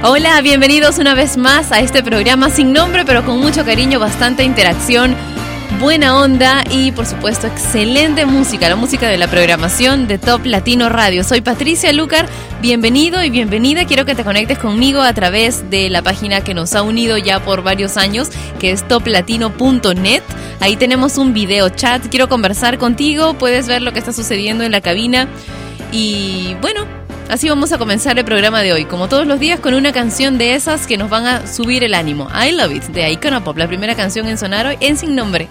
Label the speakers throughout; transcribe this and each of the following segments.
Speaker 1: Hola, bienvenidos una vez más a este programa sin nombre, pero con mucho cariño, bastante interacción, buena onda y por supuesto excelente música, la música de la programación de Top Latino Radio. Soy Patricia Lucar, bienvenido y bienvenida. Quiero que te conectes conmigo a través de la página que nos ha unido ya por varios años, que es toplatino.net. Ahí tenemos un video chat, quiero conversar contigo, puedes ver lo que está sucediendo en la cabina. Y bueno, Así vamos a comenzar el programa de hoy, como todos los días, con una canción de esas que nos van a subir el ánimo. I Love It, de Iconopop, la primera canción en sonar hoy en Sin Nombre.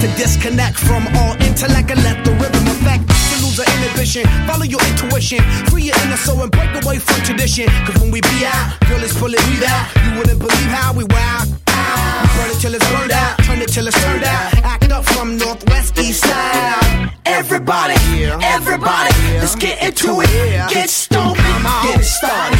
Speaker 2: to disconnect from all intellect and let the rhythm affect. To lose the inhibition, follow your intuition, free your inner soul and break away from tradition. Cause when we be out, girl, it's pulling me out. You wouldn't believe how we wow. We burn it till it's burned out, turn it till it's turned out. Act up from northwest east side.
Speaker 3: Everybody, everybody, let's get into it. Get stoned, get started.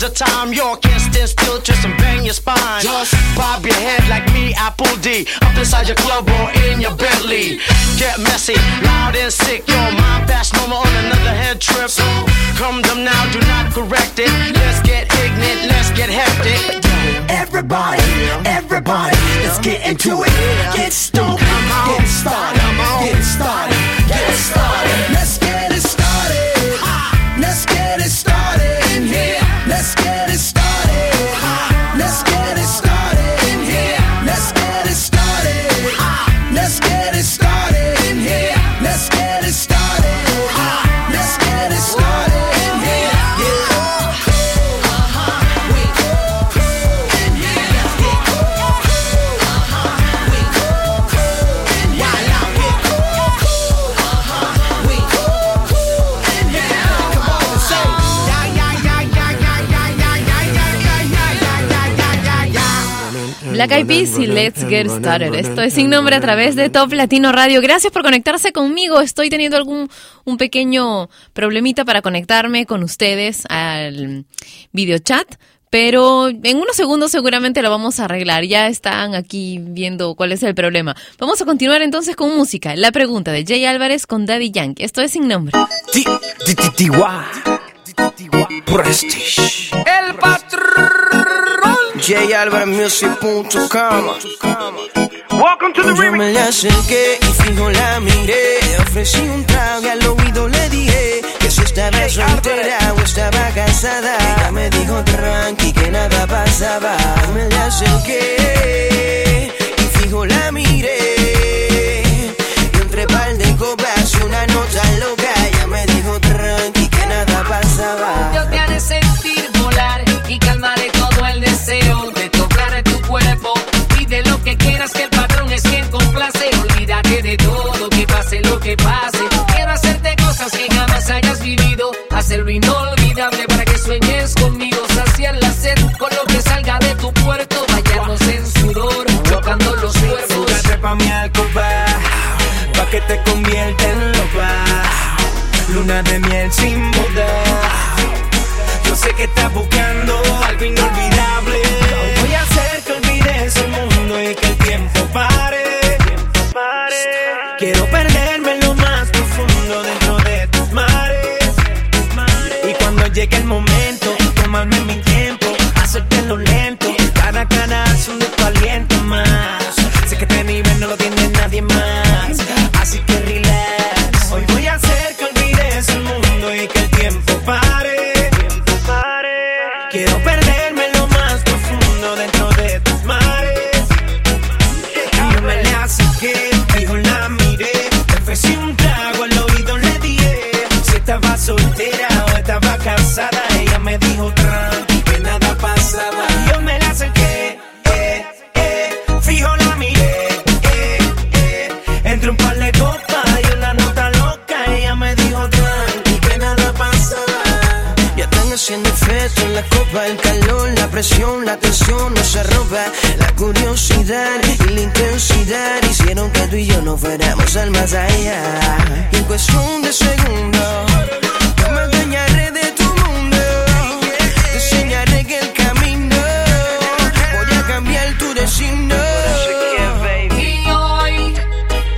Speaker 4: the time. You can't stand still, twist and bang your spine.
Speaker 3: Just
Speaker 4: bob your head like me, Apple D. Up inside your club or in your Bentley. Get messy, loud and sick. Your mind fast, no more on another head trip. So come them now, do not correct it. Let's get ignorant, let's get hectic.
Speaker 3: Everybody, everybody, let's get into it. Get
Speaker 5: Black Eyed Peas y Let's Get Started. Esto es sin nombre a través de Top Latino Radio. Gracias por conectarse conmigo. Estoy teniendo algún un pequeño problemita para conectarme con ustedes al video chat. Pero en unos segundos seguramente lo vamos a arreglar. Ya están aquí viendo cuál es el problema. Vamos a continuar entonces con música. La pregunta de Jay Álvarez con Daddy Yankee. Esto es sin nombre.
Speaker 2: Prestige.
Speaker 6: El patrón. Welcome to the
Speaker 2: Yo me le acerqué y fijo la miré. Ofrecí un trago y al oído le dije Que si estaba soltera o estaba casada. Ella me dijo tranqui que nada pasaba Me le acerqué y fijo la miré
Speaker 7: Quiero hacerte cosas que jamás hayas vivido. Hacerlo inolvidable para que sueñes conmigo. Saciar la sed con lo que salga de tu puerto. Bañarnos en sudor, chocando los cuerpos.
Speaker 2: Súbete pa' mi alcoba, pa' que te convierta en loba. Luna de miel sin boda. Yo sé que estás buscando algo inolvidable. ropa, el calor, la presión, la tensión nos arropa. La curiosidad y la intensidad hicieron que tú y yo no fuéramos al más allá. Y en cuestión de segundos, yo me
Speaker 7: engañaré de tu mundo. Te enseñaré que el camino voy a cambiar tu destino. Y hoy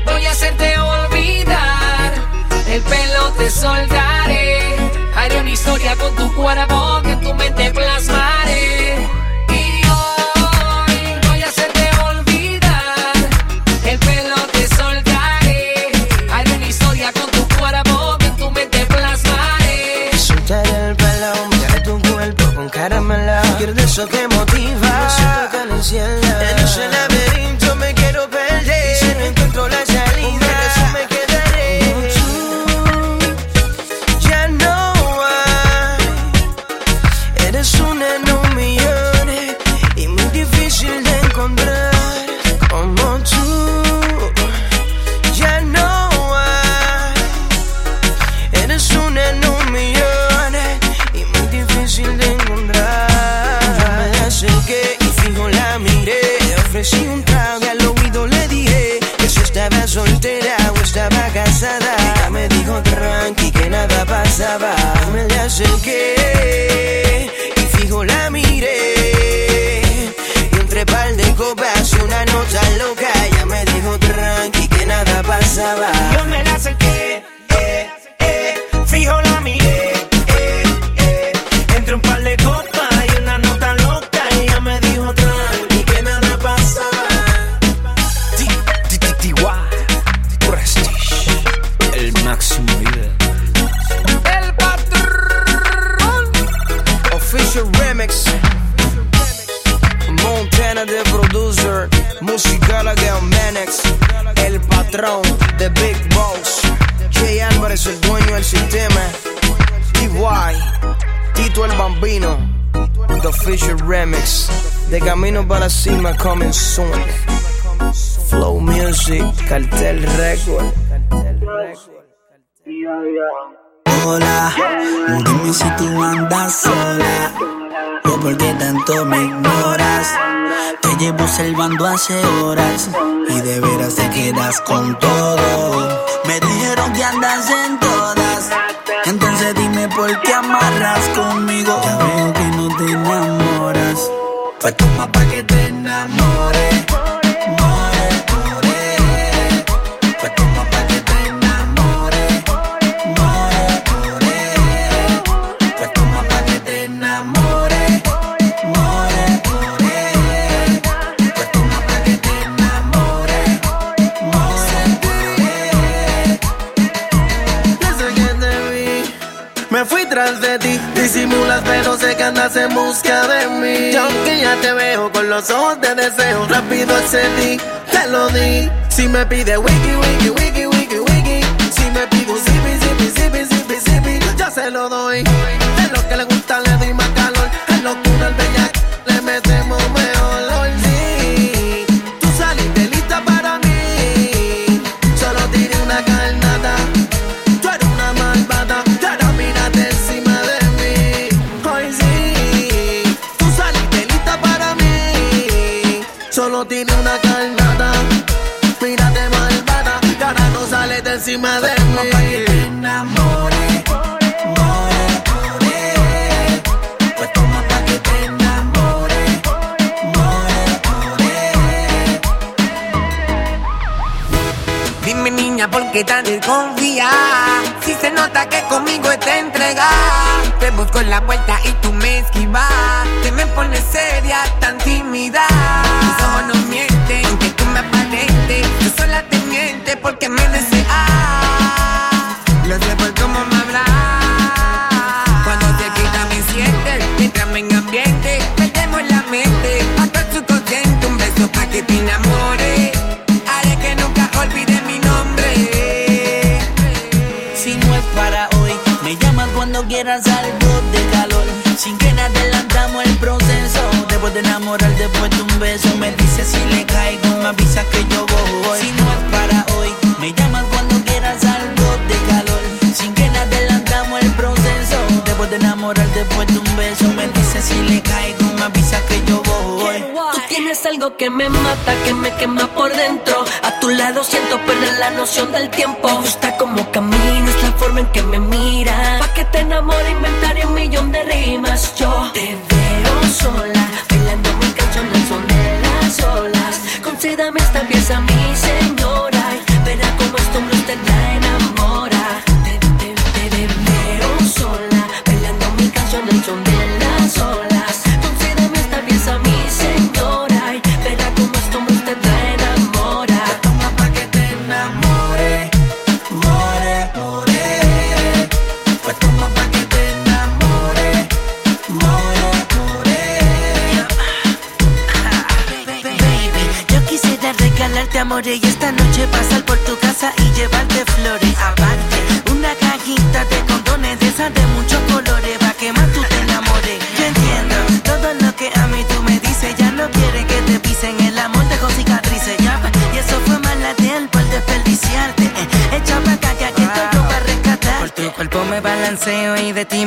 Speaker 7: voy a hacerte olvidar El pelo te soltaré, haré una historia con tu cuerpo
Speaker 6: cielo. Me le acerqué y fijo la miré. Y entre par de copas y una nota loca. Ella me dijo tranqui que nada pasaba. De camino para la cima, coming soon. Flow Music, Cartel Record.
Speaker 8: Hola, dime si tú andas sola o por qué tanto me ignoras. Te llevo observando hace horas y de veras te quedas con todo. Me dijeron que andas en todas, entonces dime por qué amarras conmigo. Ya veo que no te enamoras, pues toma pa' que
Speaker 6: andas en busca de mí. Y aunque ya te veo con los ojos de deseo, rápido accedí, te lo di. Si me pide wiki, wiki, wiki, wiki, wiki. Si me pide un zipi, zipi, zipi, zipi, zipi, yo se lo doy. Es lo que le gusta, le doy más calor. Es locura, el bellac, Tiene una carnada. Mírate malvada, y ahora no sales de encima de
Speaker 8: Toma pa' que te
Speaker 6: mí.
Speaker 8: enamores. More, more. Pues toma pa' que te enamores. More, more.
Speaker 9: Dime niña, ¿por qué tan desconfía? Se nota que conmigo te entrega. Te busco en la vuelta y tú me esquivas. Te me pones seria, tan tímida. Tus ojos no mienten, aunque tú me aparentes. Yo sola te miente porque me deseas Lo sé por cómo me hablas. Cuando te quita me sientes Mientras en ambiente Perdemos la mente. Hasta el subconsciente Un beso pa' que te enamores
Speaker 8: quieras algo de calor. Sin que adelantamos el proceso. Después de enamorar, después de un beso, me dices si le caigo, me avisas que yo voy. Si no es para hoy, me llamas cuando quieras algo de calor. Sin que adelantamos el proceso. Después de enamorar, después de un beso, me dices si le caigo, me avisas que yo voy.
Speaker 10: Tienes algo que me mata, que me quema por dentro. A tu lado siento perder la noción del tiempo. Me gusta como caminas, la forma en que me miras. Pa' que te enamore, inventaré un millón de rimas. Yo te veo sola,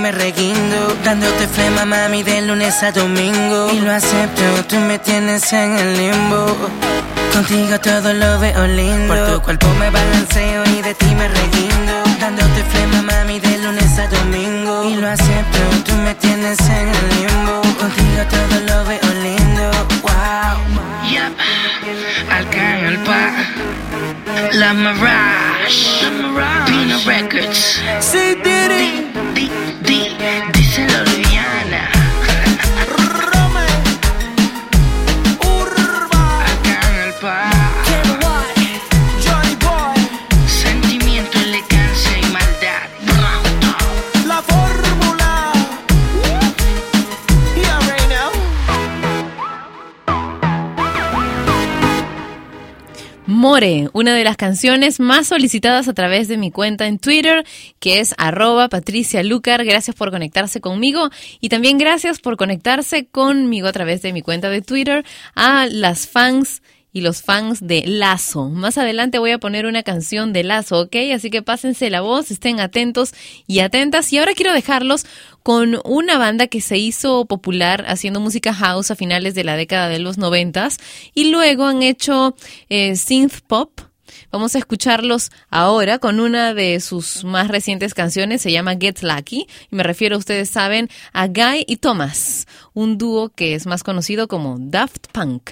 Speaker 9: me reguindo Dándote flema, mami, de lunes a domingo. Y lo acepto, tú me tienes en el limbo. Contigo todo lo veo lindo. Por tu cuerpo me balanceo y de ti me reguindo. Dándote flema, mami, de lunes a domingo. Y lo acepto, tú me tienes en el limbo. Contigo todo lo veo lindo. Wow
Speaker 11: Yep Alcan, el pa La Mirage. Pino Records.
Speaker 9: Say Diddy
Speaker 5: Una de las canciones más solicitadas a través de mi cuenta en Twitter, que es arroba Patricia Lucar. Gracias por conectarse conmigo y también gracias por conectarse conmigo a través de mi cuenta de Twitter a las fans y los fans de Lazo. Más adelante voy a poner una canción de Lazo, ¿ok? Así que pásense la voz, estén atentos y atentas. Y ahora quiero dejarlos con una banda que se hizo popular haciendo música house a finales de la década de los noventas y luego han hecho eh, synth pop. Vamos a escucharlos ahora con una de sus más recientes canciones, se llama Get Lucky, y me refiero, ustedes saben, a Guy y Thomas, un dúo que es más conocido como Daft Punk.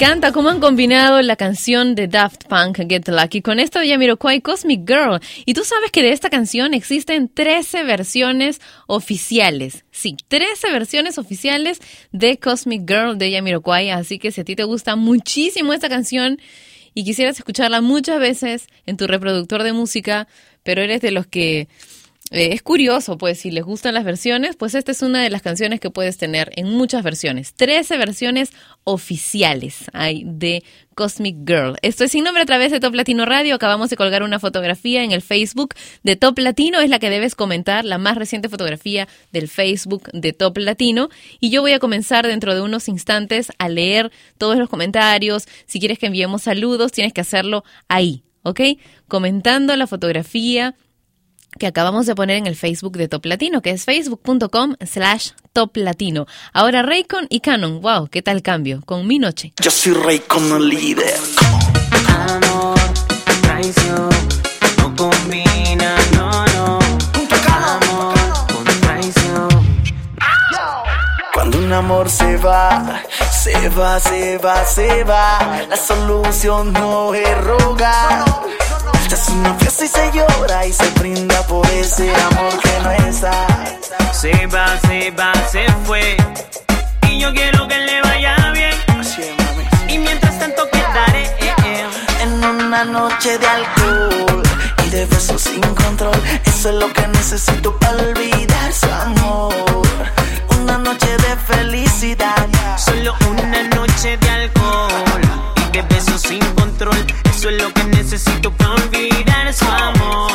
Speaker 5: Encanta cómo han combinado la canción de Daft Punk, Get Lucky, con esta de Yamiroquai, Cosmic Girl. Y tú sabes que de esta canción existen 13 versiones oficiales. Sí, 13 versiones oficiales de Cosmic Girl de Yamiroquai. Así que si a ti te gusta muchísimo esta canción y quisieras escucharla muchas veces en tu reproductor de música, pero eres de los que eh, es curioso, pues, si les gustan las versiones, pues esta es una de las canciones que puedes tener en muchas versiones. 13 versiones oficiales hay de Cosmic Girl. Esto es sin nombre a través de Top Latino Radio. Acabamos de colgar una fotografía en el Facebook de Top Latino. Es la que debes comentar, la más reciente fotografía del Facebook de Top Latino. Y yo voy a comenzar dentro de unos instantes a leer todos los comentarios. Si quieres que enviemos saludos, tienes que hacerlo ahí, ¿ok? Comentando la fotografía que acabamos de poner en el Facebook de Top Latino, que es facebook.com slash Top Latino. Ahora Raycon y Canon, wow, ¿qué tal cambio? Con mi noche.
Speaker 6: Yo soy rey como líder.
Speaker 12: Amor, traición, no combina, no, no. Amor con traición.
Speaker 6: Cuando un amor se va, se va, se va, se va. La solución no es rogar. Se hace una fiesta y se llora y se brinda por ese amor que no está.
Speaker 12: Se va, se va, se fue. Y yo quiero que le vaya bien. Y mientras tanto quedaré eh, eh.
Speaker 6: En una noche de alcohol y de besos sin control. Eso es lo que necesito para olvidar su amor. Una noche de felicidad.
Speaker 12: Solo una noche de alcohol y de besos sin control. Eso es lo que necesito para olvidar su amor.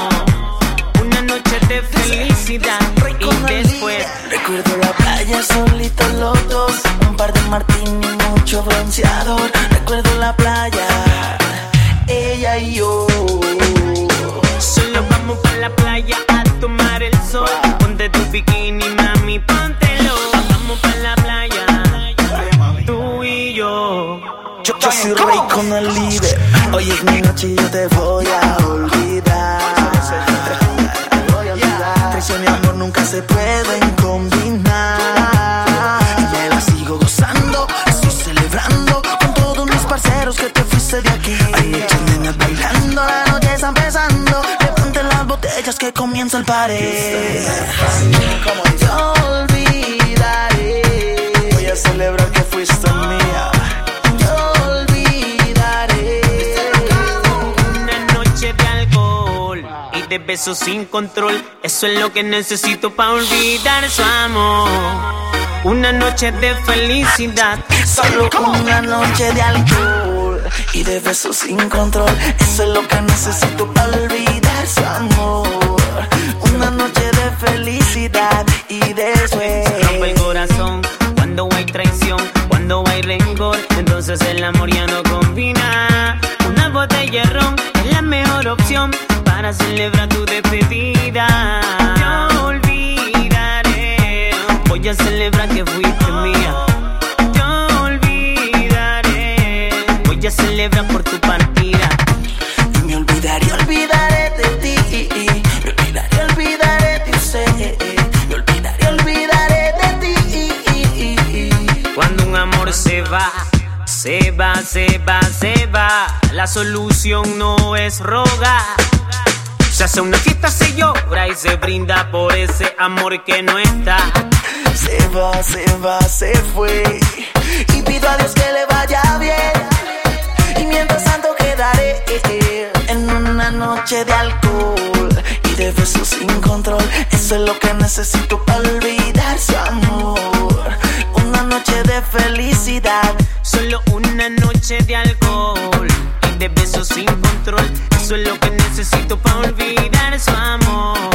Speaker 12: Una noche de felicidad y después.
Speaker 6: Recuerdo la playa solitos los dos Un par de martini mucho bronceador Recuerdo la playa Ella y yo
Speaker 12: Solo vamos para la playa a tomar el sol. Ponte tu bikini, mami, póntelo. Vamos para la playa, tú y yo.
Speaker 6: Yo, yo soy rey con el líder Hoy es mi noche y yo te voy a olvidar. Traición y amor nunca se pueden combinar. Y me la sigo gozando, estoy celebrando Con todos mis parceros que te fuiste de aquí. Hay muchas nenas bailando, la noche está empezando. Levanten las botellas que comienza el pared Yo olvidaré. Voy a celebrar que fuiste mía
Speaker 12: de besos sin control. Eso es lo que necesito para olvidar su amor. Una noche de felicidad.
Speaker 6: Solo una noche de alcohol y de besos sin control. Eso es lo que necesito para olvidar su amor. Una noche de felicidad y después.
Speaker 12: rompe el corazón cuando hay traición, cuando hay rencor, entonces el amor ya no combina. Una botella de ron es la mejor opción para celebrar tu despedida. No olvidaré, voy a celebrar que fuiste mía. Yo olvidaré, voy a celebrar por tu partida.
Speaker 6: Y me olvidaré, olvidaré de ti. Me olvidaré, olvidaré de usted. Me olvidaré, olvidaré de ti.
Speaker 12: Cuando un amor se va, se va, se va, se va. La solución no es rogar. Hace una fiesta, se llora y se brinda por ese amor que no está.
Speaker 6: Se va, se va, se fue. Y pido a Dios que le vaya bien. Y mientras tanto quedaré en una noche de alcohol y de besos sin control. Eso es lo que necesito para olvidar su amor. Una noche de felicidad.
Speaker 12: Solo una noche de alcohol y de besos sin control. Eso es lo que necesito para olvidar su amor.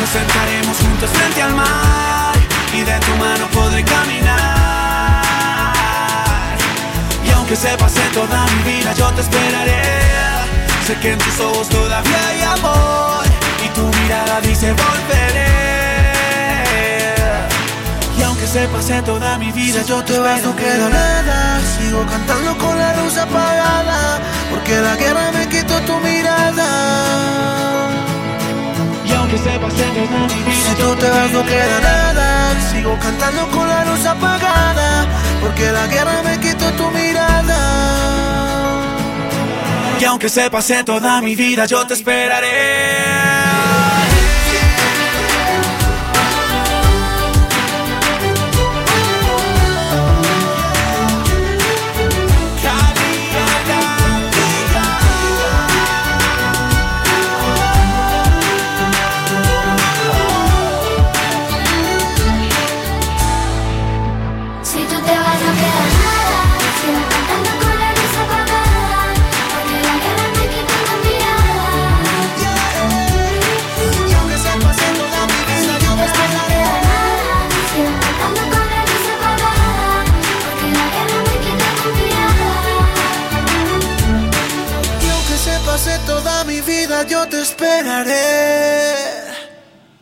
Speaker 6: nos sentaremos juntos frente al mar y de tu mano podré caminar. Y aunque se pase toda mi vida, yo te esperaré. Sé que en tus ojos todavía hay amor y tu mirada dice volveré. Y aunque se pase toda mi vida, yo te vas, no queda nada.
Speaker 13: Sigo cantando con la luz apagada, porque la guerra me quitó tu mirada.
Speaker 6: Aunque se pase toda mi vida,
Speaker 13: Si tú te vas no queda nada. Sigo cantando con la luz apagada Porque la guerra me quitó tu mirada.
Speaker 6: Y aunque se pase toda mi vida, yo te esperaré.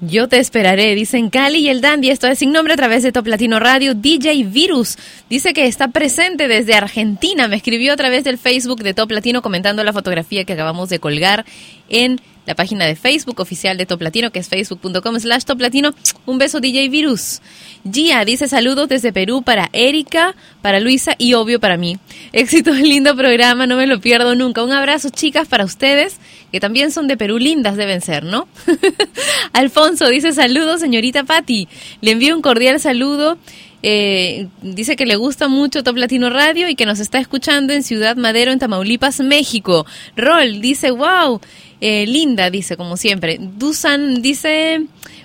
Speaker 13: Yo te esperaré,
Speaker 5: dicen Cali y el Dandy. Esto es sin nombre a través de Top Latino Radio. DJ Virus dice que está presente desde Argentina. Me escribió a través del Facebook de Top Latino comentando la fotografía que acabamos de colgar en la página de Facebook oficial de Top Latino, que es facebook.com slash Top Latino. Un beso, DJ Virus. Gia dice saludos desde Perú para Erika, para Luisa y obvio para mí. Éxito, lindo programa, no me lo pierdo nunca. Un abrazo, chicas, para ustedes, que también son de Perú, lindas deben ser, ¿no? Alfonso dice saludos, señorita Patti. Le envío un cordial saludo. Eh, dice que le gusta mucho Top Latino Radio y que nos está escuchando en Ciudad Madero, en Tamaulipas, México. Rol dice, wow, eh, linda, dice, como siempre. Dusan dice,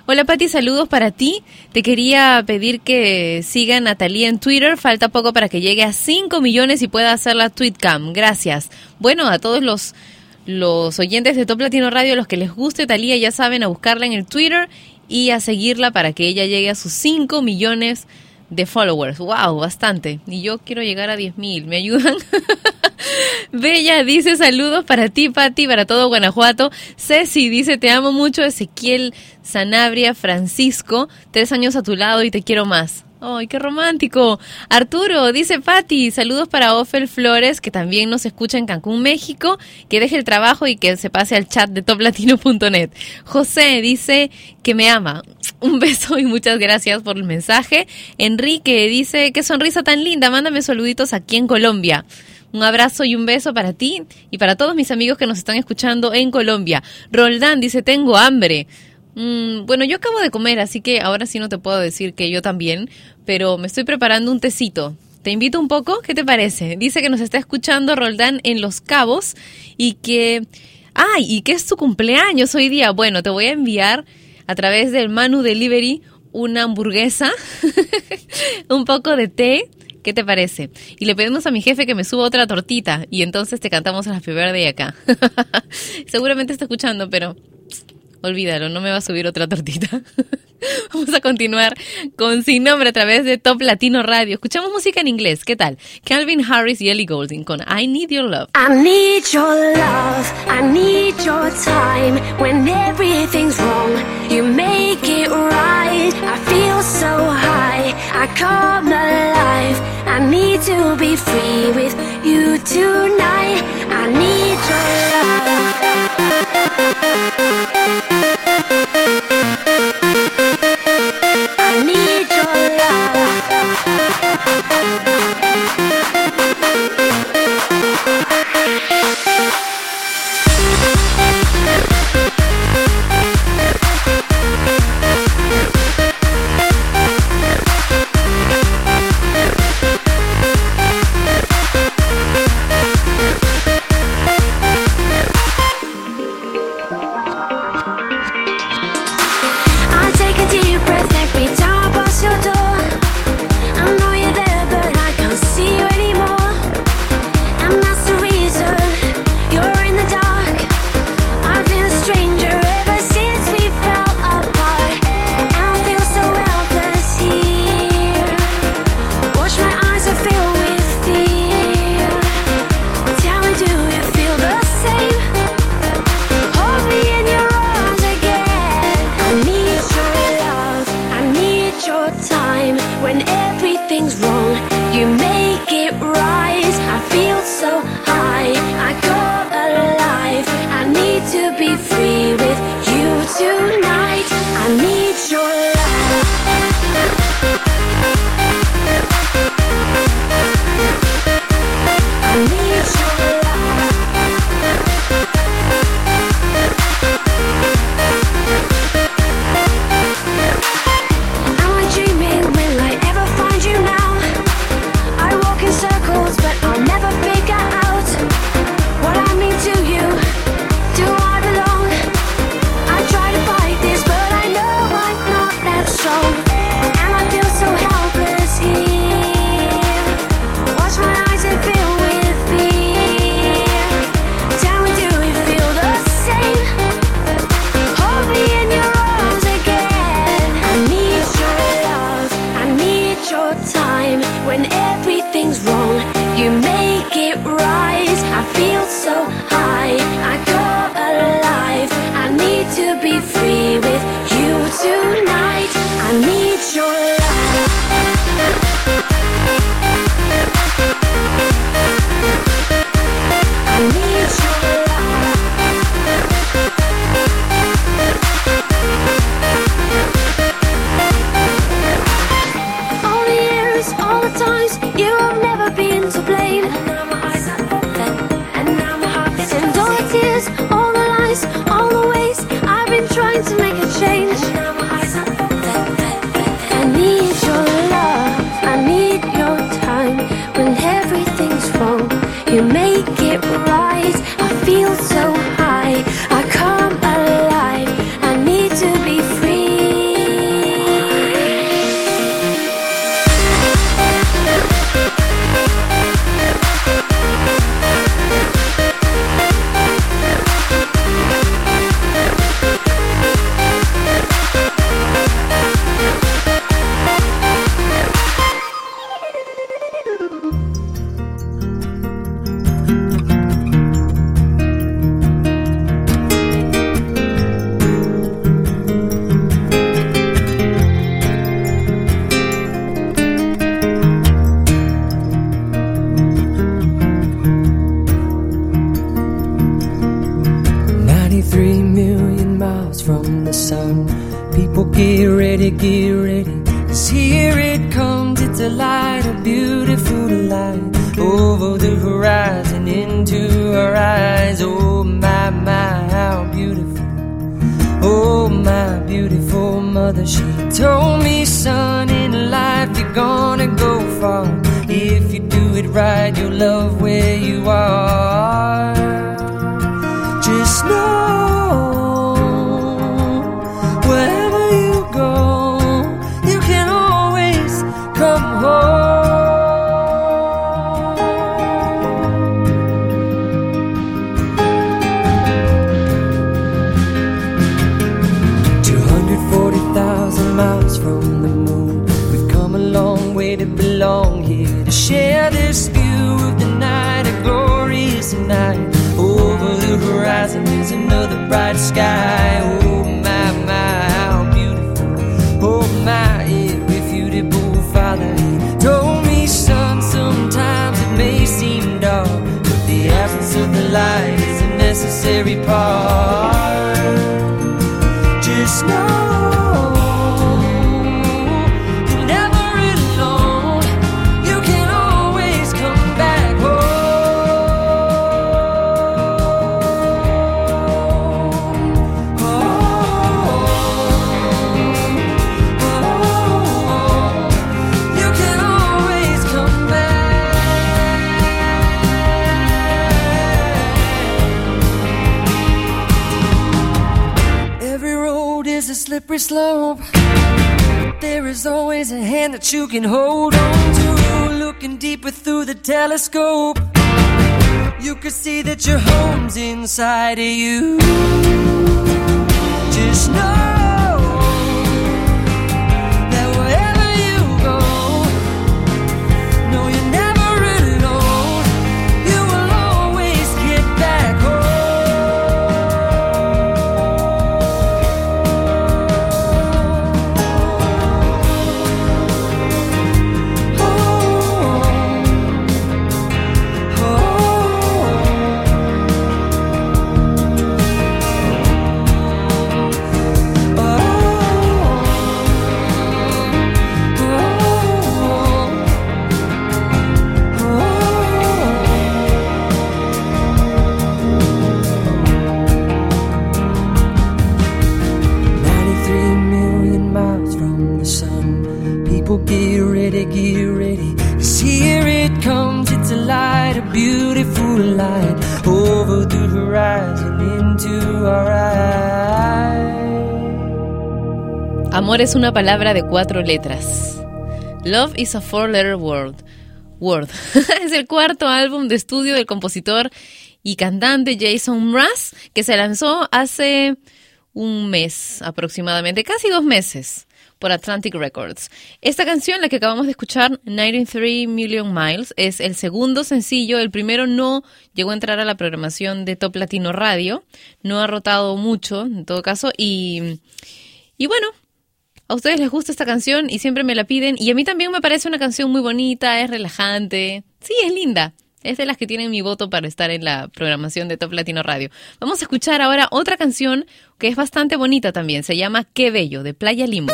Speaker 5: hola Patti, saludos para ti. Te quería pedir que siga a Natalia en Twitter. Falta poco para que llegue a 5 millones y pueda hacer la tweetcam. Gracias. Bueno, a todos los los oyentes de Top Latino Radio, los que les guste Talía, ya saben, a buscarla en el Twitter y a seguirla para que ella llegue a sus 5 millones de followers. Wow, bastante. Y yo quiero llegar a 10.000. ¿Me ayudan? Bella dice saludos para ti, Pati, para todo Guanajuato. Ceci dice te amo mucho. Ezequiel Sanabria Francisco, tres años a tu lado y te quiero más. ¡Ay, qué romántico! Arturo, dice Patti, saludos para Ofel Flores, que también nos escucha en Cancún, México, que deje el trabajo y que se pase al chat de toplatino.net. José dice que me ama. Un beso y muchas gracias por el mensaje. Enrique dice, qué sonrisa tan linda, mándame saluditos aquí en Colombia. Un abrazo y un beso para ti y para todos mis amigos que nos están escuchando en Colombia. Roldán dice, tengo hambre. Mm, bueno, yo acabo de comer, así que ahora sí no te puedo decir que yo también, pero me estoy preparando un tecito. Te invito un poco, ¿qué te parece? Dice que nos está escuchando Roldán en Los Cabos y que... ¡Ay! y que es tu cumpleaños hoy día. Bueno, te voy a enviar a través del Manu Delivery una hamburguesa, un poco de té. ¿Qué te parece? Y le pedimos a mi jefe que me suba otra tortita y entonces te cantamos a la primera de acá. Seguramente está escuchando, pero Olvídalo, no me va a subir otra tortita. Vamos a continuar con Sin Nombre a través de Top Latino Radio. Escuchamos música en inglés. ¿Qué tal? Calvin Harris y Ellie Goulding con I Need Your Love.
Speaker 14: I need your love, I need your time. When everything's wrong, you make it right. I feel so high, I come alive. I need to be free with you tonight. I need your
Speaker 5: una palabra de cuatro letras. Love is a four-letter word. Word. es el cuarto álbum de estudio del compositor y cantante Jason Mraz, que se lanzó hace un mes aproximadamente, casi dos meses, por Atlantic Records. Esta canción, la que acabamos de escuchar, 93 Million Miles, es el segundo sencillo. El primero no llegó a entrar a la programación de Top Latino Radio, no ha rotado mucho, en todo caso, y, y bueno, a ustedes les gusta esta canción y siempre me la piden. Y a mí también me parece una canción muy bonita, es relajante. Sí, es linda. Es de las que tienen mi voto para estar en la programación de Top Latino Radio. Vamos a escuchar ahora otra canción que es bastante bonita también. Se llama Qué Bello, de Playa Limbo.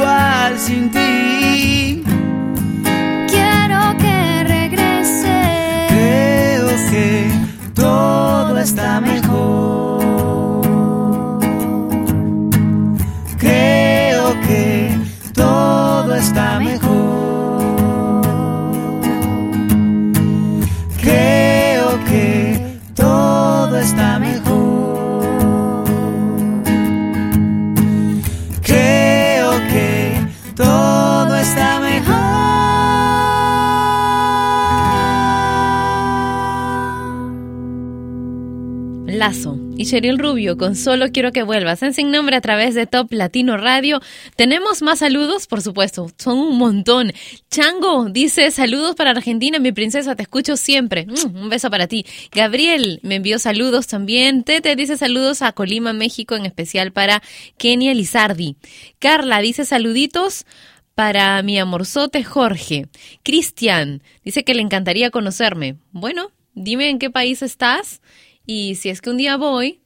Speaker 15: Igual sin ti.
Speaker 14: Quiero que regreses.
Speaker 15: Creo que todo está mejor.
Speaker 5: Y Cheryl Rubio con Solo Quiero que vuelvas en Sin Nombre a través de Top Latino Radio. Tenemos más saludos, por supuesto, son un montón. Chango dice saludos para Argentina, mi princesa, te escucho siempre. Mm, un beso para ti. Gabriel me envió saludos también. Tete dice saludos a Colima, México, en especial para Kenia Lizardi. Carla dice saluditos para mi amorzote Jorge. Cristian dice que le encantaría conocerme. Bueno, dime en qué país estás y si es que un día voy,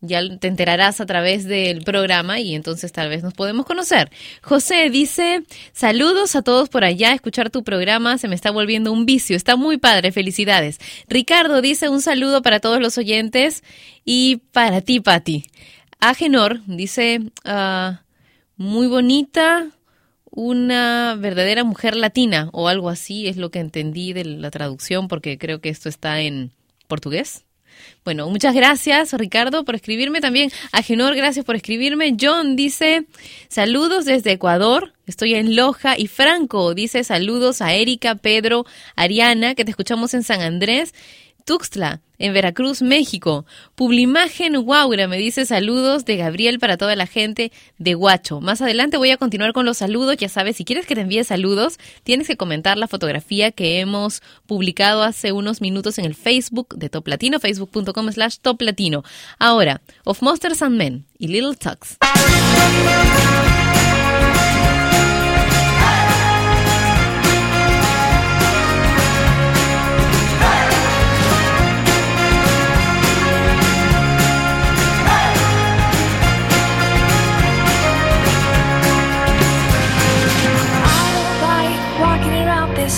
Speaker 5: ya te enterarás a través del programa y entonces tal vez nos podemos conocer. José dice, saludos a todos por allá, escuchar tu programa se me está volviendo un vicio, está muy padre, felicidades. Ricardo dice un saludo para todos los oyentes y para ti, Patti. Agenor dice, ah, muy bonita, una verdadera mujer latina o algo así es lo que entendí de la traducción porque creo que esto está en portugués. Bueno, muchas gracias Ricardo por escribirme también. A Genor, gracias por escribirme. John dice saludos desde Ecuador. Estoy en Loja y Franco dice saludos a Erika, Pedro, Ariana, que te escuchamos en San Andrés. Tuxtla, en Veracruz, México. Publimagen Guaura me dice saludos de Gabriel para toda la gente de Guacho. Más adelante voy a continuar con los saludos. Ya sabes, si quieres que te envíe saludos, tienes que comentar la fotografía que hemos publicado hace unos minutos en el Facebook de Top Latino, facebook.com slash Top Latino. Ahora, Of Monsters and Men y Little Tux.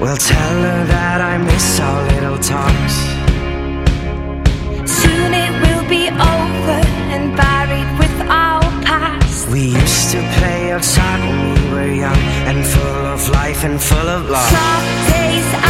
Speaker 14: Well, tell her that I miss our little talks.
Speaker 16: Soon it will be over and buried with our past.
Speaker 14: We used to play outside when we were young and full of life and full of love.
Speaker 16: Some days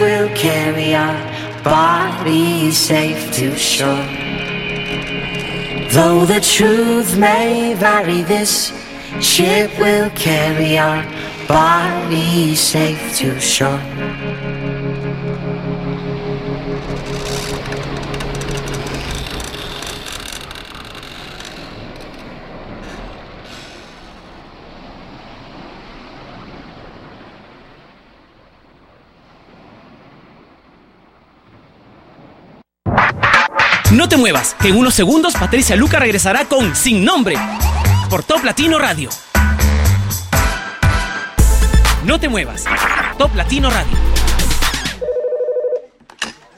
Speaker 14: will carry our bodies safe to shore. Though the truth may vary, this ship will carry our bodies safe to shore.
Speaker 17: En unos segundos Patricia Luca regresará con Sin Nombre por Top Latino Radio. No te muevas, Top Latino Radio.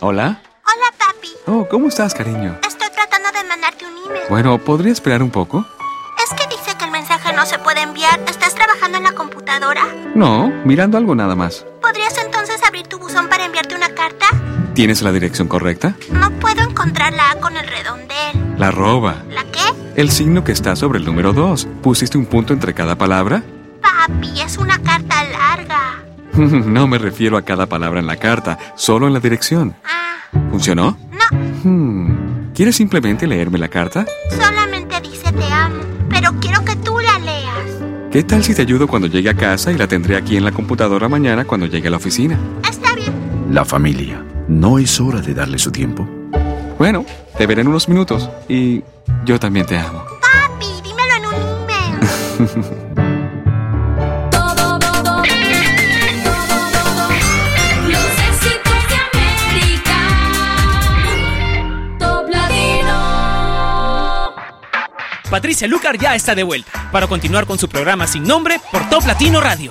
Speaker 18: Hola.
Speaker 19: Hola, papi.
Speaker 18: Oh, ¿cómo estás, cariño?
Speaker 19: Estoy tratando de mandarte un email.
Speaker 18: Bueno, ¿podría esperar un poco?
Speaker 19: trabajando en la computadora?
Speaker 18: No, mirando algo nada más.
Speaker 19: ¿Podrías entonces abrir tu buzón para enviarte una carta?
Speaker 18: ¿Tienes la dirección correcta?
Speaker 19: No puedo encontrar la A con el redondel.
Speaker 18: La arroba.
Speaker 19: ¿La qué?
Speaker 18: El signo que está sobre el número 2. ¿Pusiste un punto entre cada palabra?
Speaker 19: Papi, es una carta larga.
Speaker 18: no me refiero a cada palabra en la carta, solo en la dirección. ¿Funcionó?
Speaker 19: No,
Speaker 18: Hmm. ¿Quieres simplemente leerme la carta?
Speaker 19: solamente dice te amo, pero quiero que tú la leas.
Speaker 18: ¿Qué tal si te ayudo cuando llegue a casa y la tendré aquí en la computadora mañana cuando llegue a la oficina?
Speaker 19: Está bien.
Speaker 20: La familia. ¿No es hora de darle su tiempo?
Speaker 18: Bueno, te veré en unos minutos y yo también te amo.
Speaker 19: Papi, dímelo en un email.
Speaker 2: Patricia Lucar ya está de vuelta para continuar con su programa sin nombre por Top Latino Radio.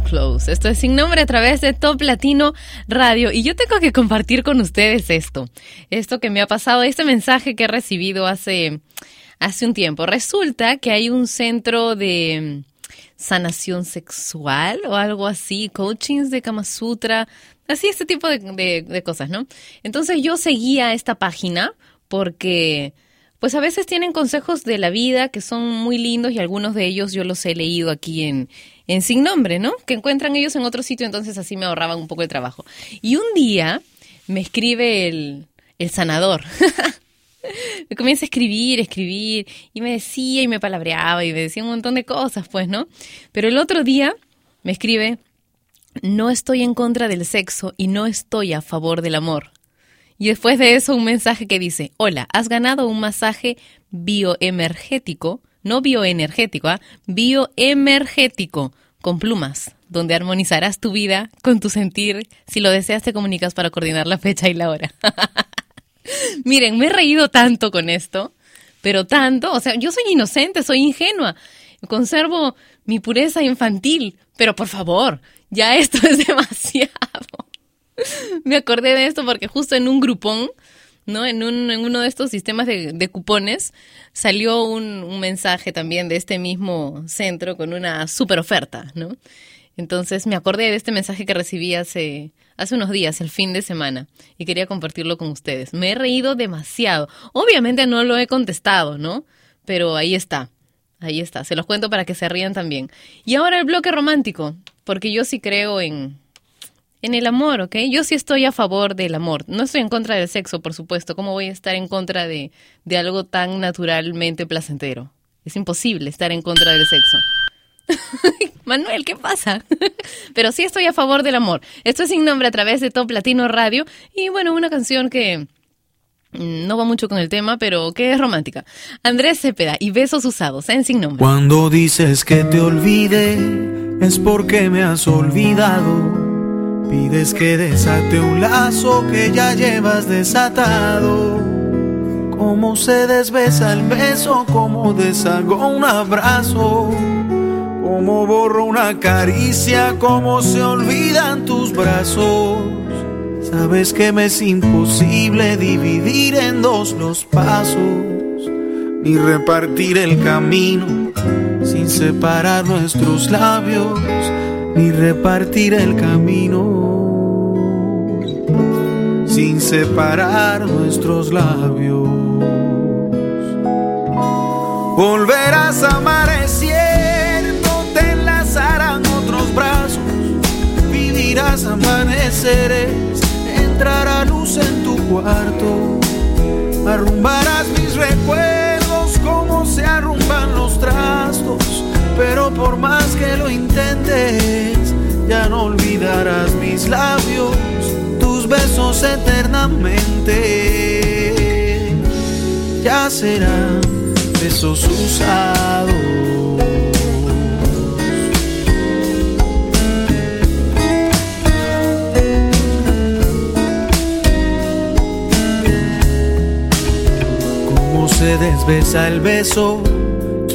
Speaker 6: Close.
Speaker 5: Esto es sin nombre a través de Top Latino Radio. Y yo tengo que compartir con ustedes esto. Esto que me ha pasado, este mensaje que he recibido hace, hace un tiempo. Resulta que hay un centro de sanación sexual o algo así, coachings de Kama Sutra, así este tipo de- de cosas, ¿no? Entonces yo seguía esta página porque pues a veces tienen consejos de la vida que son muy lindos y algunos de ellos yo los he leído aquí en, en Sin Nombre, ¿no? Que encuentran ellos en otro sitio, entonces así me ahorraban un poco de trabajo. Y un día me escribe el, el sanador. me comienza a escribir, escribir, y me decía y me palabreaba y me decía un montón de cosas, pues, ¿no? Pero el otro día me escribe, no estoy en contra del sexo y no estoy a favor del amor. Y después de eso un mensaje que dice, hola, has ganado un masaje bioenergético, no bioenergético, ¿ah? bioenergético, con plumas, donde armonizarás tu vida con tu sentir. Si lo deseas, te comunicas para coordinar la fecha y la hora. Miren, me he reído tanto con esto, pero tanto, o sea, yo soy inocente, soy ingenua, conservo mi pureza infantil, pero por favor, ya esto es demasiado. Me acordé de esto porque justo en un grupón, ¿no? En, un, en uno de estos sistemas de, cupones salió un, un mensaje también de este mismo centro con una super oferta, ¿no? Entonces me acordé de este mensaje que recibí hace, hace unos días, el fin de semana, y quería compartirlo con ustedes. Me he reído demasiado. Obviamente no lo he contestado, ¿no? Pero ahí está, ahí está. Se los cuento para que se rían también. Y ahora el bloque romántico, porque yo sí creo en, en el amor, ¿ok? Yo sí estoy a favor del amor. No estoy en contra del sexo, por supuesto. ¿Cómo voy a estar en contra de, de algo tan naturalmente placentero? Es imposible estar en contra del sexo. Manuel, ¿qué pasa? Pero sí estoy a favor del amor. Esto es sin nombre a través de Top Latino Radio. Y bueno, una canción que no va mucho con el tema, pero que es romántica. Andrés Cepeda y Besos Usados en Sin Nombre.
Speaker 15: Cuando dices que te olvide, es porque me has olvidado. Pides que desate un lazo que ya llevas desatado. Cómo se desbesa el beso, cómo deshago un abrazo. Cómo borro una caricia, cómo se olvidan tus brazos. Sabes que me es imposible dividir en dos los pasos, ni repartir el camino sin separar nuestros labios, ni repartir el camino. Sin separar nuestros labios. Volverás a amaneciendo, te enlazarán otros brazos, vivirás amaneceres, entrará luz en tu cuarto, arrumbarás mis recuerdos como se arrumban los trastos, pero por más que lo intentes, ya no olvidarás mis labios, tus besos eternamente, ya serán besos usados. Cómo se desbesa el beso,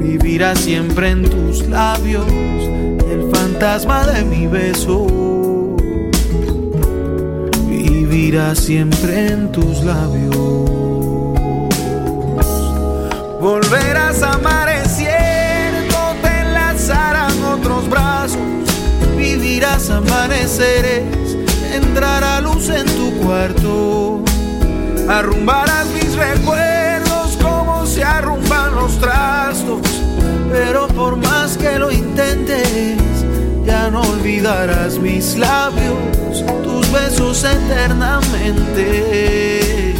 Speaker 15: vivirá siempre en tus labios. El fantasma de mi beso vivirá siempre en tus labios. Volverás amaneciendo, te enlazarán otros brazos, vivirás amaneceres, entrará luz en tu cuarto, arrumbarás mis recuerdos se arrumban los trastos, pero por más que lo intentes, ya no olvidarás mis labios, tus besos eternamente,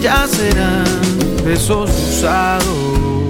Speaker 15: ya serán besos usados.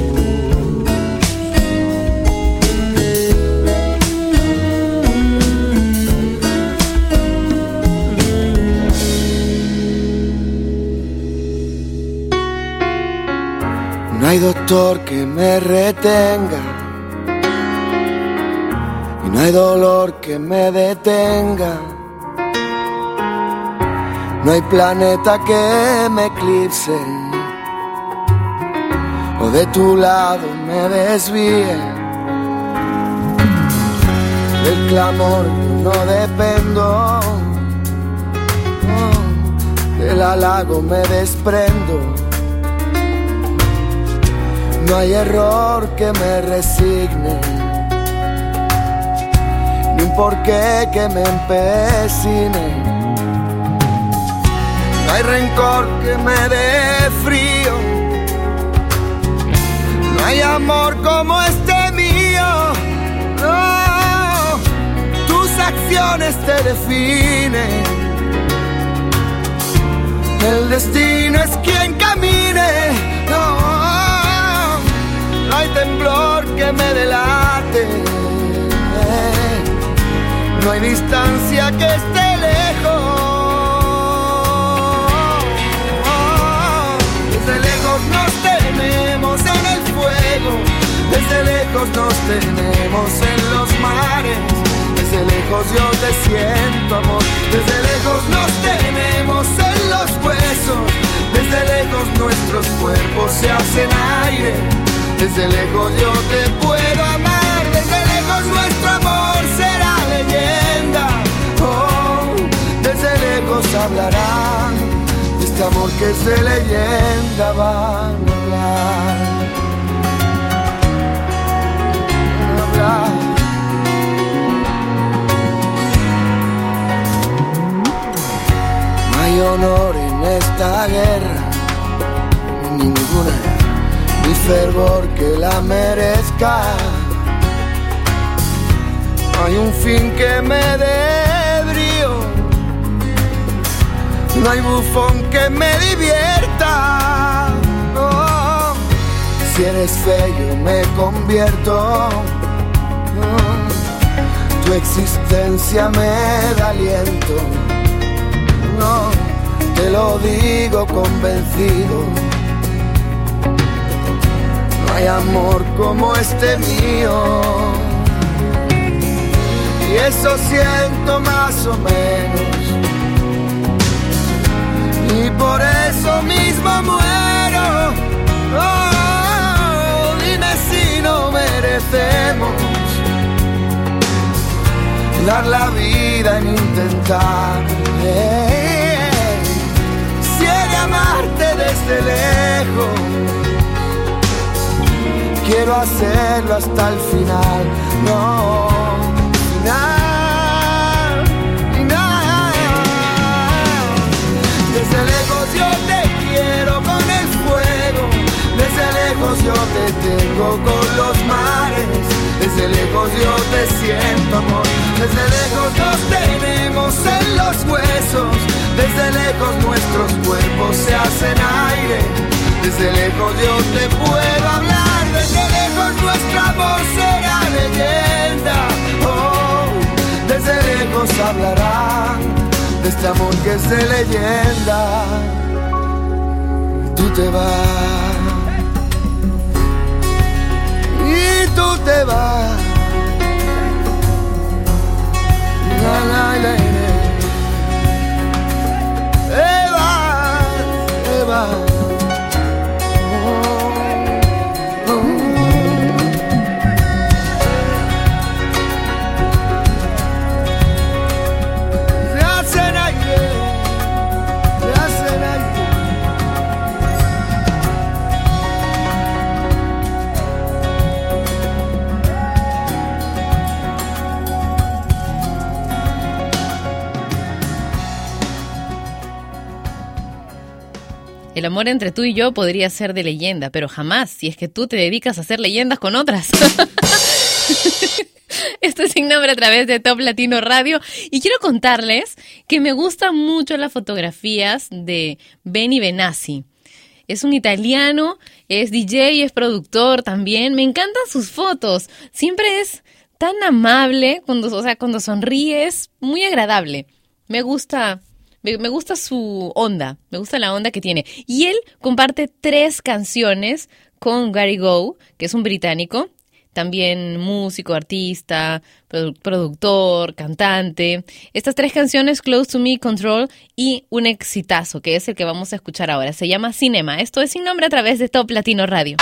Speaker 21: Hay doctor que me retenga. Y no hay dolor que me detenga. No hay planeta que me eclipse. O de tu lado me desvíe. Del clamor no dependo. Del halago me desprendo. No hay error que me resigne, ni un porqué que me empecine. No hay rencor que me dé frío, no hay amor como este mío. No, tus acciones te definen. El destino es quien camine. Temblor que me delate. No hay distancia que esté lejos. Desde lejos nos tenemos en el fuego. Desde lejos nos tenemos en los mares. Desde lejos yo te siento amor. Desde lejos nos tenemos en los huesos. Desde lejos nuestros cuerpos se hacen aire. Desde lejos yo te puedo amar, desde lejos nuestro amor será leyenda. Oh, desde lejos hablarán de este amor que es de leyenda van a hablar. Hablar. No hay honor en esta guerra, ninguna ni fervor que la merezca. No hay un fin que me dé brío, no hay bufón que me divierta. No, si eres feo me convierto. No, tu existencia me da aliento. No, te lo digo convencido. Hay amor como este mío. Y eso siento más o menos. Y por eso mismo muero. Oh, dime si no merecemos dar la vida en intentar. Si he amarte desde lejos quiero hacerlo hasta el final. No, final, final. Desde lejos yo te quiero con el fuego. Desde lejos yo te tengo con los mares. Desde lejos yo te siento amor. Desde lejos nos tenemos en los huesos. Desde lejos nuestros cuerpos se hacen aire. Desde lejos yo te puedo hablar, desde lejos nuestro amor será leyenda. Oh, desde lejos hablarán de este amor que es de leyenda. Tú te vas y tú te vas. La, la, la. Eva, Eva.
Speaker 22: El amor entre tú y yo podría ser de leyenda, pero jamás si es que tú te dedicas a hacer leyendas con otras. Esto es sin nombre a través de Top Latino Radio y quiero contarles que me gustan mucho las fotografías de Benny Benassi. Es un italiano, es DJ, es productor también. Me encantan sus fotos. Siempre es tan amable cuando, o sea, cuando sonríe, es muy agradable. Me gusta me, gusta su onda, me gusta la onda que tiene. Y él comparte tres canciones con Gary Go, que es un británico, también músico, artista, productor, cantante. Estas tres canciones, Close to Me, Control y un exitazo, que es el que vamos a escuchar ahora. Se llama Cinema. Esto es sin nombre a través de Top Latino Radio.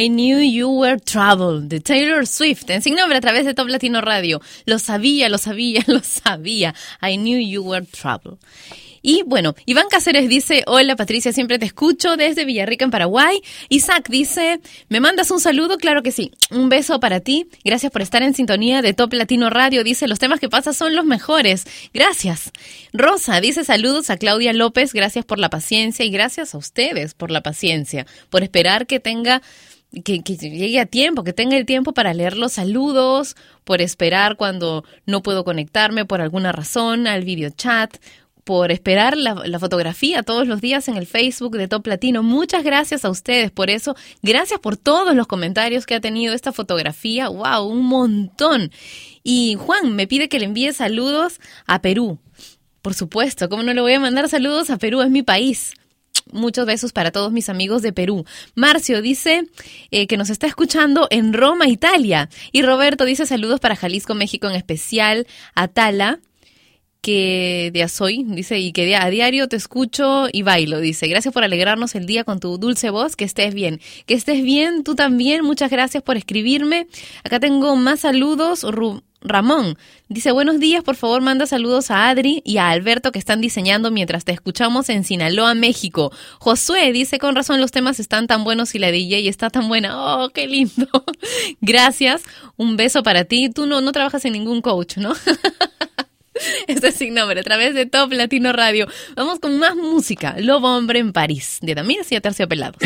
Speaker 23: I Knew You Were Trouble
Speaker 5: de Taylor Swift en sin nombre a través de Top Latino Radio. Lo sabía, lo sabía, lo sabía. I Knew You Were Trouble. Y bueno, Iván Cáceres dice, hola Patricia, siempre te escucho desde Villarrica en Paraguay. Isaac dice, ¿me mandas un saludo? Claro que sí. Un beso para ti. Gracias por estar en sintonía de Top Latino Radio. Dice, los temas que pasas son los mejores. Gracias. Rosa dice, saludos a Claudia López. Gracias por la paciencia y gracias a ustedes por la paciencia, por esperar que tenga que, que llegue a tiempo, que tenga el tiempo para leer los saludos, por esperar cuando no puedo conectarme por alguna razón al video chat, por esperar la, la, fotografía todos los días en el Facebook de Top Latino. Muchas gracias a ustedes por eso. Gracias por todos los comentarios que ha tenido esta fotografía. ¡Wow! Un montón. Y Juan me pide que le envíe saludos a Perú. Por supuesto, ¿cómo no le voy a mandar saludos a Perú? Es mi país. Muchos besos para todos mis amigos de Perú. Marcio dice eh, que nos está escuchando en Roma, Italia. Y Roberto dice saludos para Jalisco, México en especial. A Tala, que de Azoy, dice, y que a diario te escucho y bailo, dice. Gracias por alegrarnos el día con tu dulce voz, que estés bien. Que estés bien, tú también, muchas gracias por escribirme. Acá tengo más saludos. Ru Ramón dice, buenos días, por favor manda saludos a Adri y a Alberto que están diseñando mientras te escuchamos en Sinaloa, México. Josué dice, con razón los temas están tan buenos y la DJ está tan buena. Oh, qué lindo. Gracias. Un beso para ti. Tú no, no trabajas en ningún coach, ¿no? Este es sin nombre, a través de Top Latino Radio. Vamos con más música. Lobo Hombre en París, de Tamires y Aterciopelados.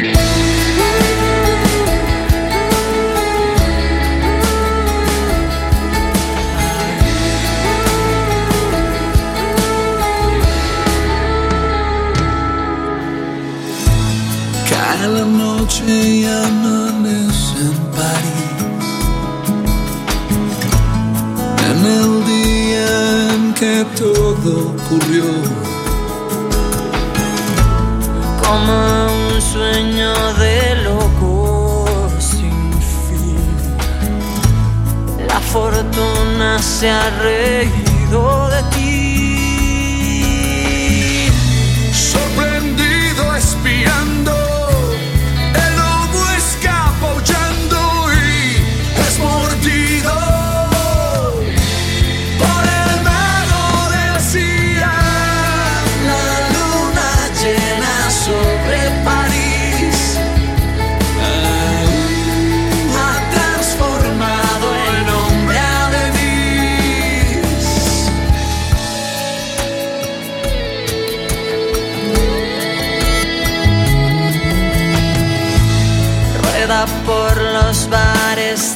Speaker 24: Cada noche y amanece en París. En el día que todo ocurrió.
Speaker 22: Como un sueño de loco sin fin. La fortuna se ha reído de ti.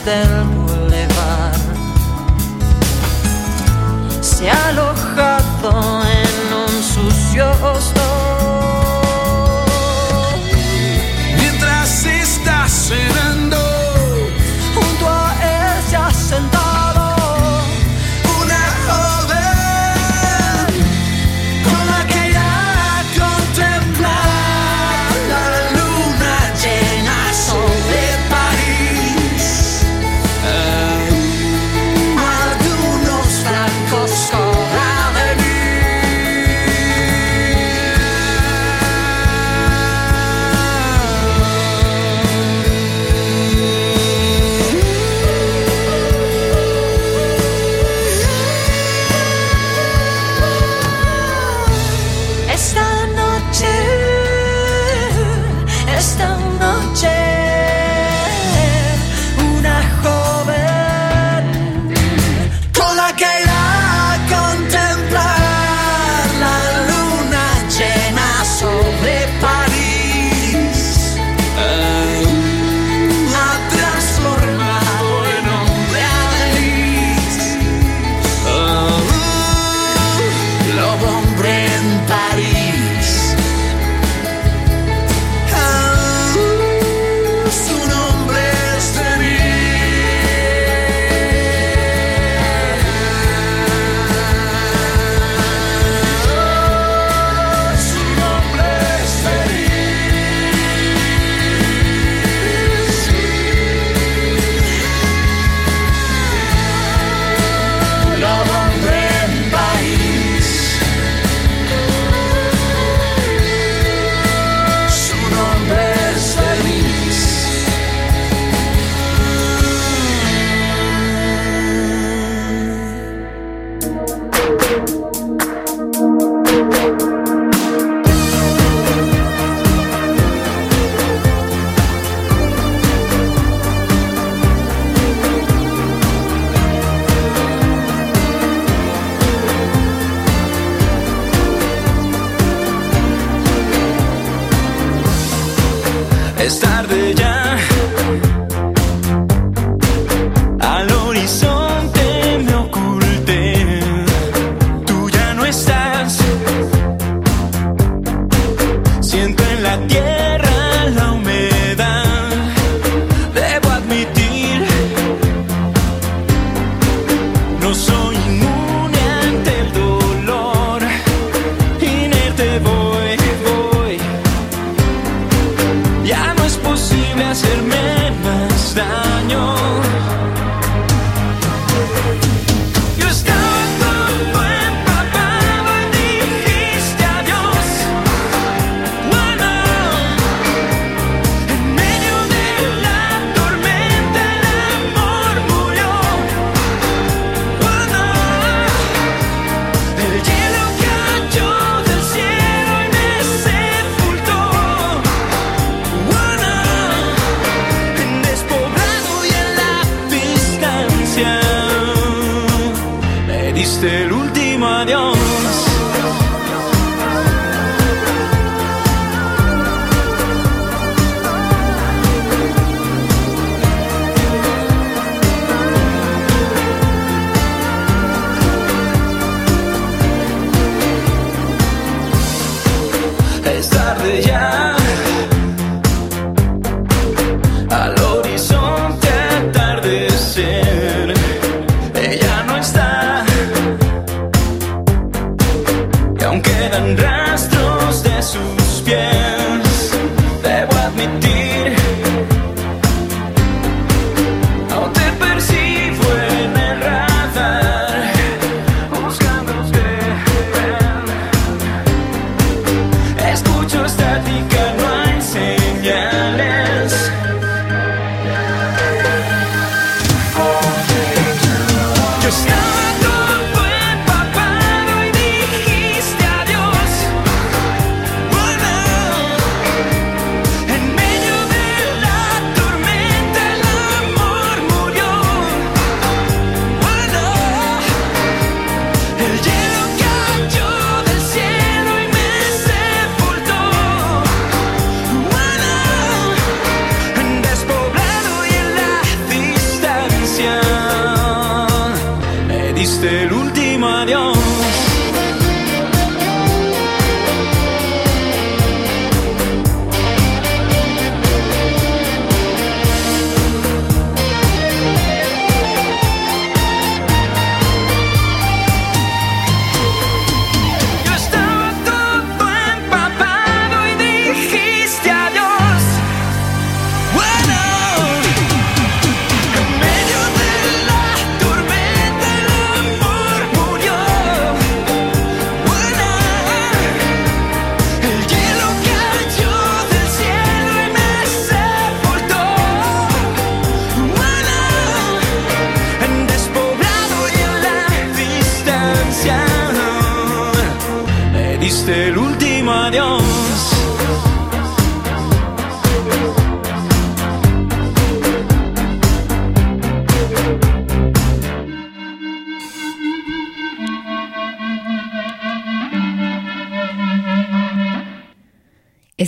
Speaker 24: Del
Speaker 22: boulevard. Se ha alojado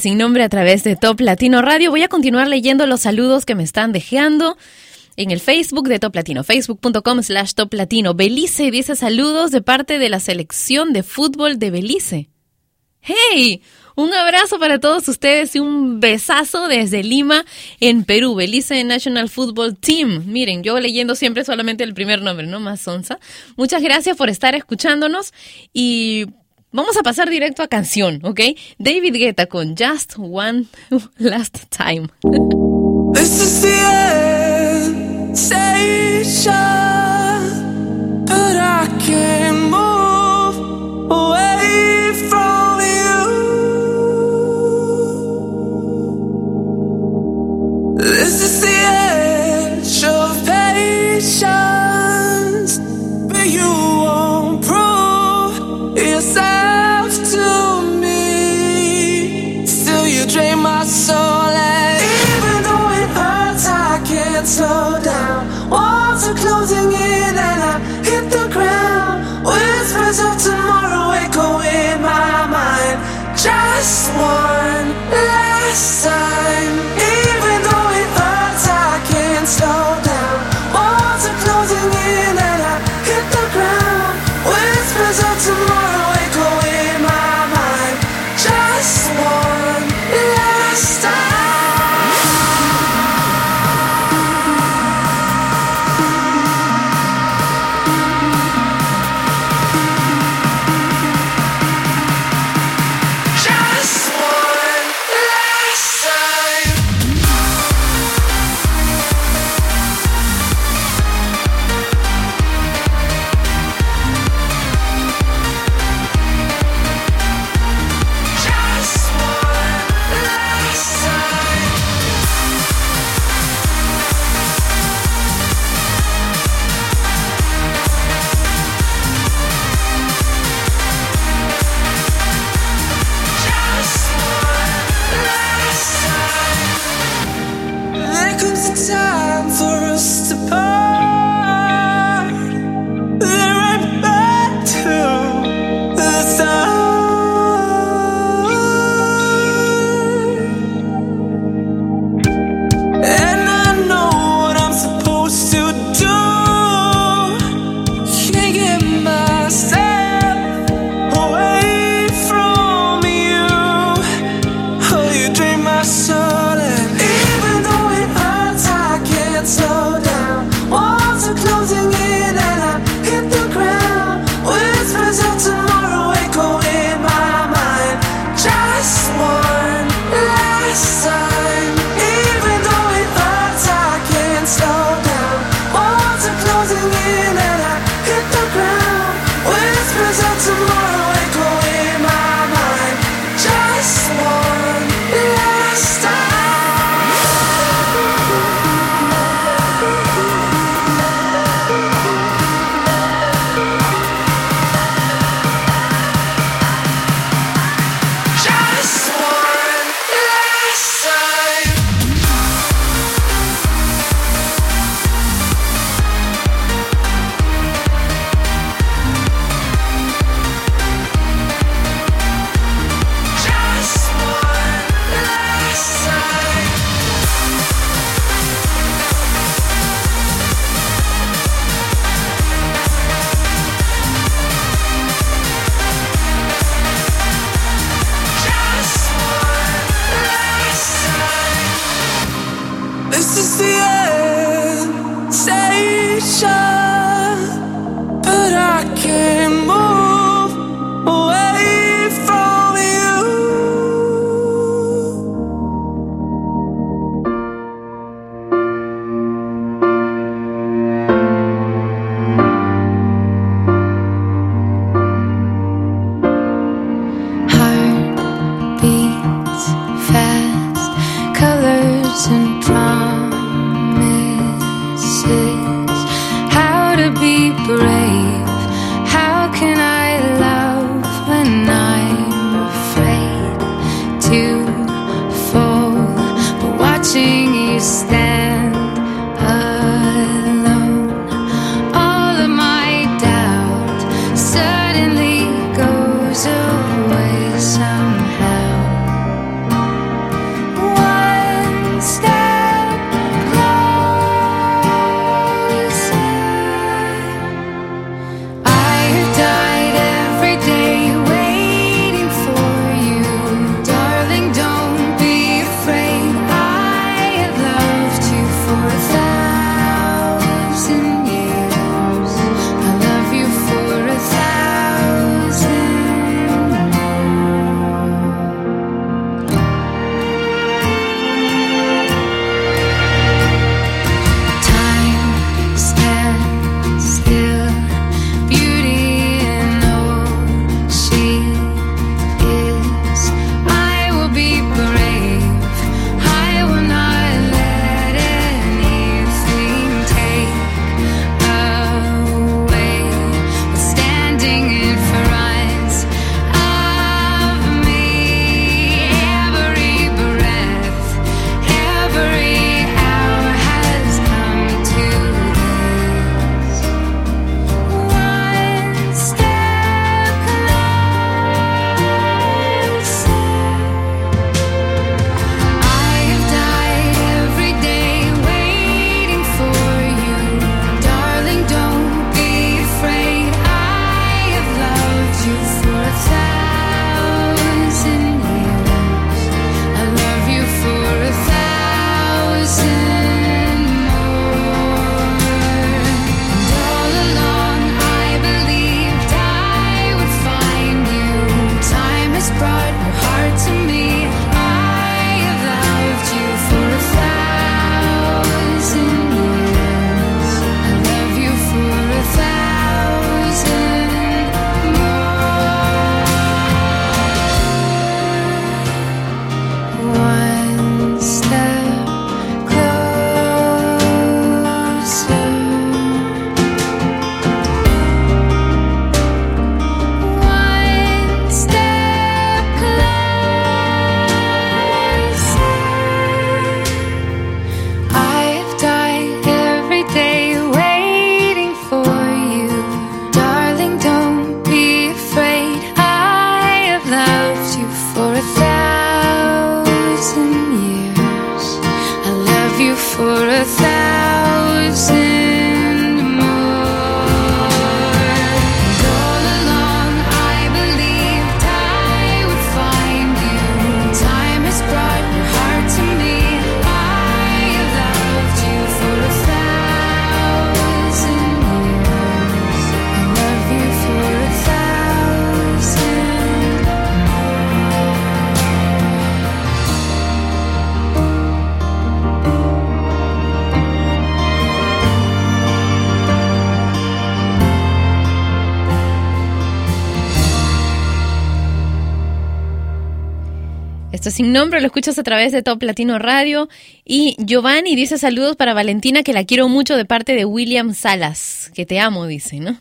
Speaker 22: Sin Nombre a través de Top Latino Radio. Voy a continuar leyendo los saludos que me están dejando en el Facebook de Top Latino, facebook.com slash Top Latino. Belice dice saludos de parte de la selección de fútbol de Belice. ¡Hey! Un abrazo para todos ustedes y un besazo desde Lima, en Perú, Belice National Football Team. Miren, yo leyendo siempre solamente el primer nombre, ¿no? Más onza. Muchas gracias por estar escuchándonos y Vamos a pasar directo a canción, ¿ok? David Guetta con Just One Last Time.
Speaker 5: Nombre, lo escuchas a través de Top Latino Radio. Y Giovanni dice saludos para Valentina, que la quiero mucho de parte de William Salas, que te amo, dice, ¿no?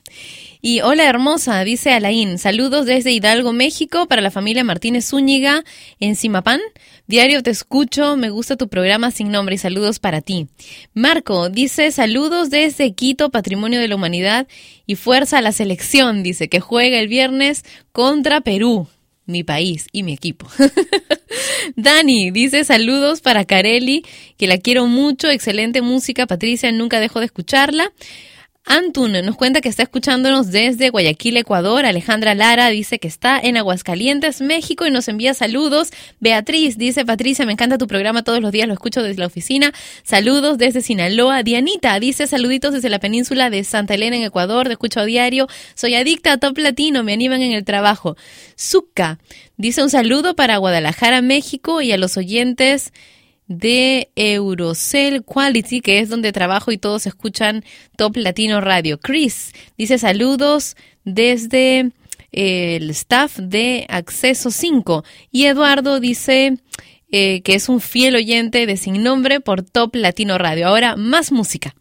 Speaker 5: Y hola hermosa, dice Alain, saludos desde Hidalgo, México, para la familia Martínez Zúñiga en Simapán. Diario te escucho, me gusta tu programa sin nombre y saludos para ti. Marco dice saludos desde Quito, Patrimonio de la Humanidad y fuerza a la selección, dice que juega el viernes contra Perú, mi país y mi equipo. Dani dice saludos para Carelli, que la quiero mucho, excelente música, Patricia, nunca dejo de escucharla. Antun nos cuenta que está escuchándonos desde Guayaquil, Ecuador. Alejandra Lara dice que está en Aguascalientes, México y nos envía saludos. Beatriz dice, Patricia, me encanta tu programa todos los días, lo escucho desde la oficina. Saludos desde Sinaloa. Dianita dice saluditos desde la península de Santa Elena en Ecuador, te escucho a diario. Soy adicta a Top Latino, me animan en el trabajo. Zuka dice un saludo para Guadalajara, México y a los oyentes de Eurocell Quality, que es donde trabajo y todos escuchan Top Latino Radio. Chris dice saludos desde eh, el staff de Acceso 5. Y Eduardo dice eh, que es un fiel oyente de Sin Nombre por Top Latino Radio. Ahora, más música.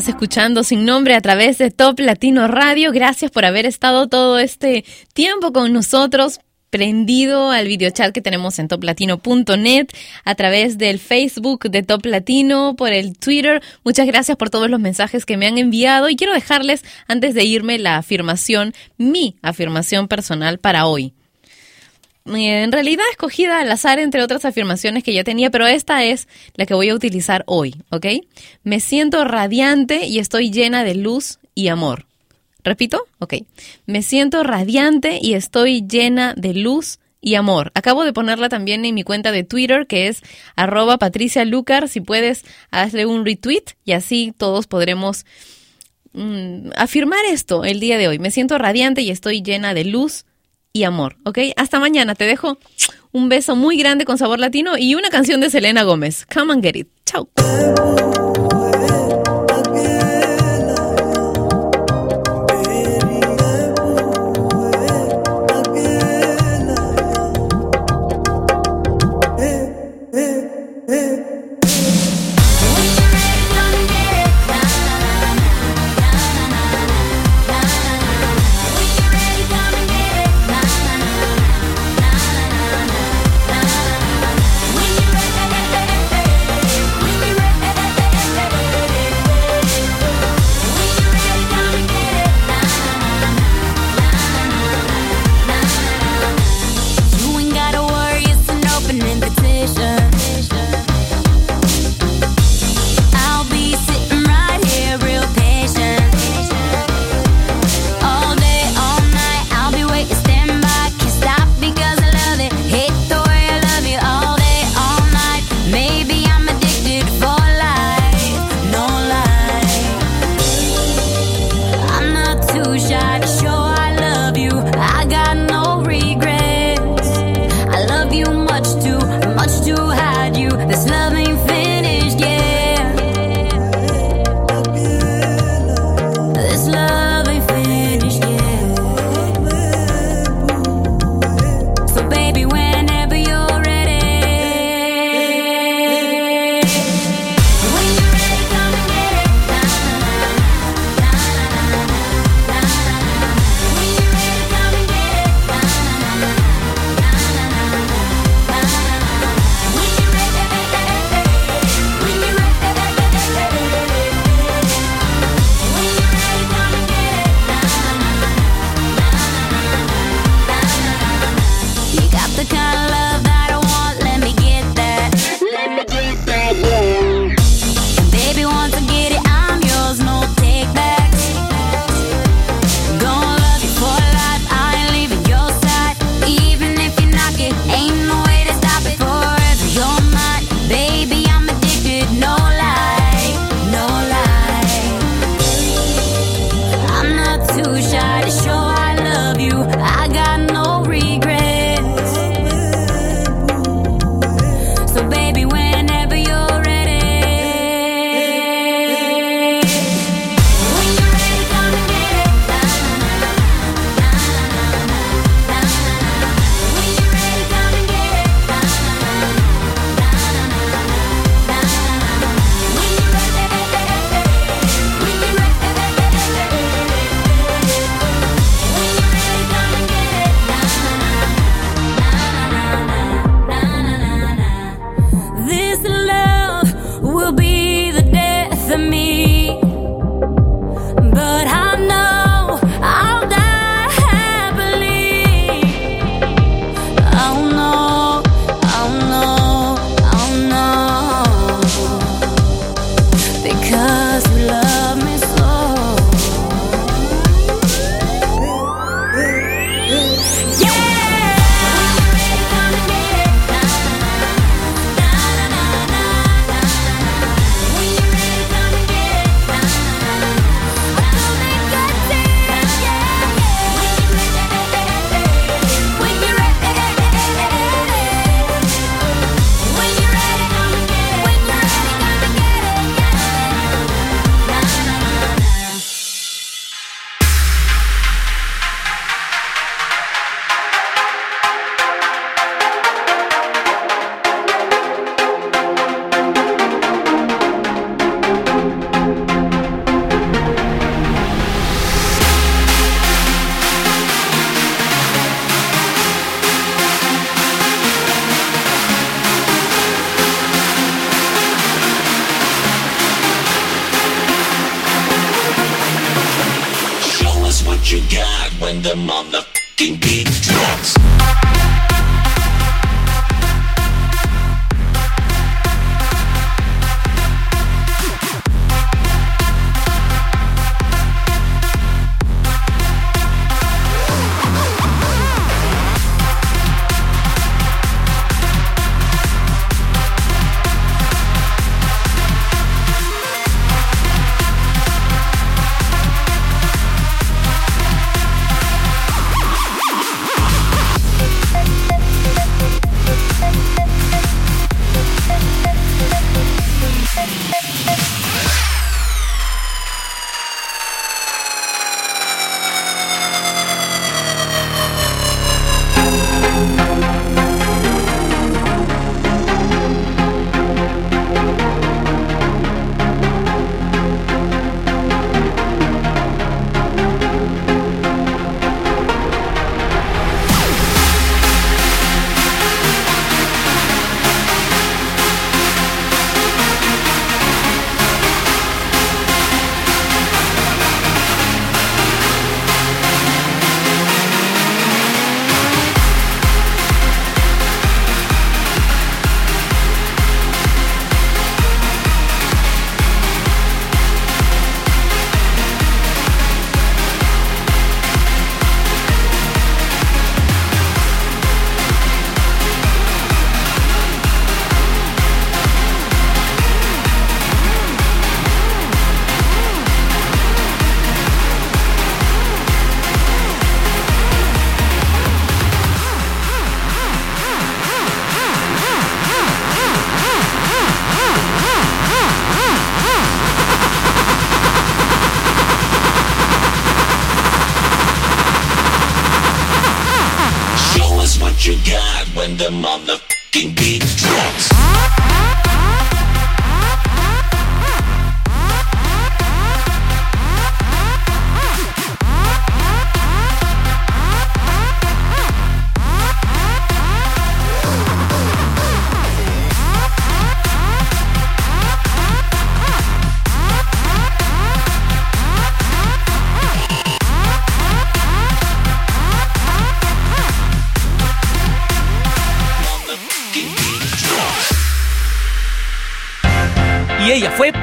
Speaker 21: Estás
Speaker 5: escuchando Sin Nombre a través de Top Latino Radio. Gracias por haber estado todo este tiempo con nosotros prendido al videochat que tenemos en toplatino.net, a través del Facebook de Top Latino, por el Twitter. Muchas gracias por todos los mensajes que me han enviado y quiero dejarles, antes de irme, la afirmación, mi afirmación personal para hoy. Eh, En realidad escogida al azar entre otras afirmaciones que ya tenía, pero esta es la que voy a utilizar hoy, ¿ok? Me siento radiante y estoy llena de luz y amor. ¿Repito? Ok. Me siento radiante y estoy llena de luz y amor. Acabo de ponerla también en mi cuenta de Twitter, que es arroba Patricia Lucar. Si puedes, hazle un retweet y así todos podremos mm, afirmar esto el día de hoy. Me siento radiante y estoy llena de luz y amor, ¿ok? Hasta mañana. Te dejo un beso muy grande con sabor latino y una canción de Selena Gómez. Come and get it. Chao.